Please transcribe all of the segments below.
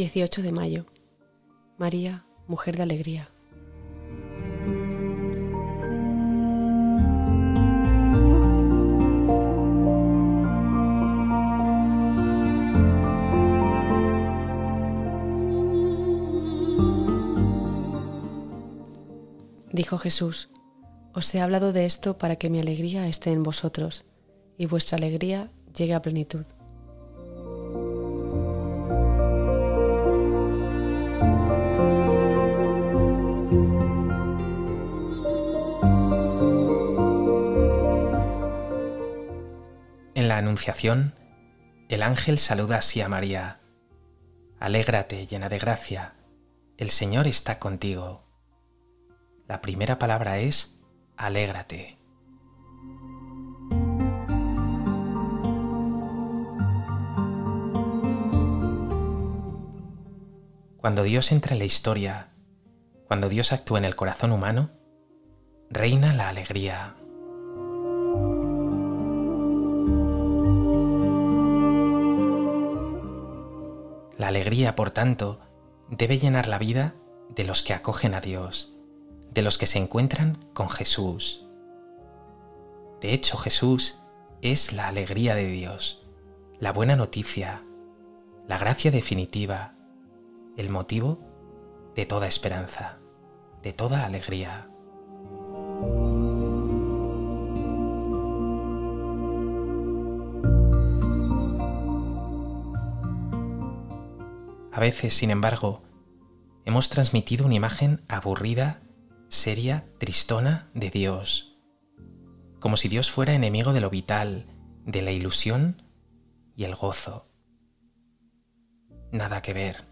18 de mayo. María, mujer de alegría. Dijo Jesús, os he hablado de esto para que mi alegría esté en vosotros y vuestra alegría llegue a plenitud. Anunciación, el ángel saluda así a María. Alégrate, llena de gracia, el Señor está contigo. La primera palabra es alégrate. Cuando Dios entra en la historia, cuando Dios actúa en el corazón humano, reina la alegría. La alegría, por tanto, debe llenar la vida de los que acogen a Dios, de los que se encuentran con Jesús. De hecho, Jesús es la alegría de Dios, la buena noticia, la gracia definitiva, el motivo de toda esperanza, de toda alegría. A veces, sin embargo, hemos transmitido una imagen aburrida, seria, tristona de Dios, como si Dios fuera enemigo de lo vital, de la ilusión y el gozo. Nada que ver.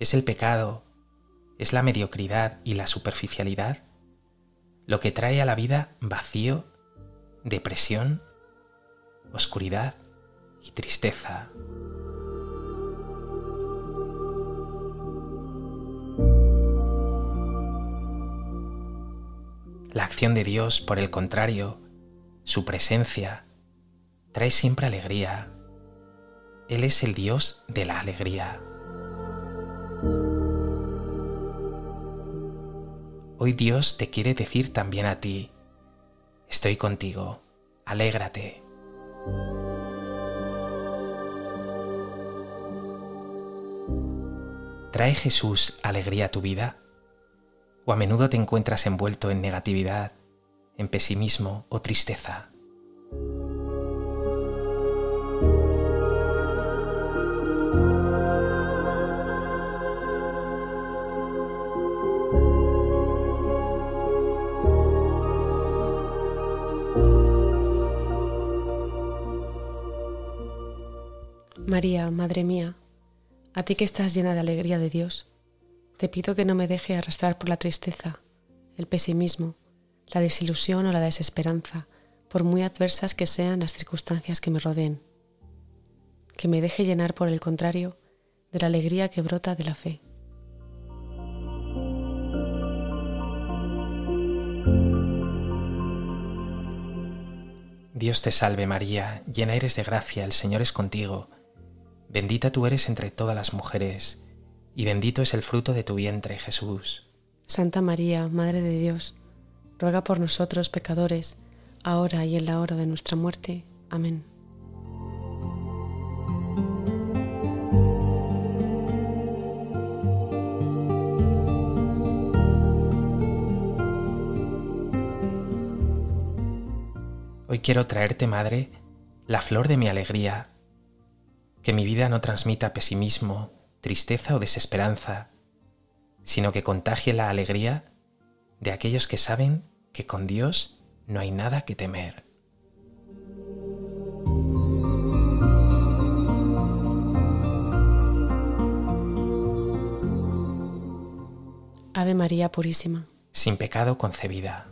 Es el pecado, es la mediocridad y la superficialidad lo que trae a la vida vacío, depresión, oscuridad y tristeza. La acción de Dios, por el contrario, su presencia, trae siempre alegría. Él es el Dios de la alegría. Hoy Dios te quiere decir también a ti, estoy contigo, alégrate. ¿Trae Jesús alegría a tu vida? ¿O a menudo te encuentras envuelto en negatividad, en pesimismo o tristeza? María, Madre mía, a ti que estás llena de alegría de Dios, te pido que no me deje arrastrar por la tristeza, el pesimismo, la desilusión o la desesperanza, por muy adversas que sean las circunstancias que me rodeen. Que me deje llenar, por el contrario, de la alegría que brota de la fe. Dios te salve María, llena eres de gracia, el Señor es contigo, bendita tú eres entre todas las mujeres, y bendito es el fruto de tu vientre, Jesús. Santa María, Madre de Dios, ruega por nosotros pecadores, ahora y en la hora de nuestra muerte. Amén. Hoy quiero traerte, Madre, la flor de mi alegría, que mi vida no transmita pesimismo, tristeza o desesperanza, sino que contagie la alegría de aquellos que saben que con Dios no hay nada que temer. Ave María Purísima. Sin pecado concebida.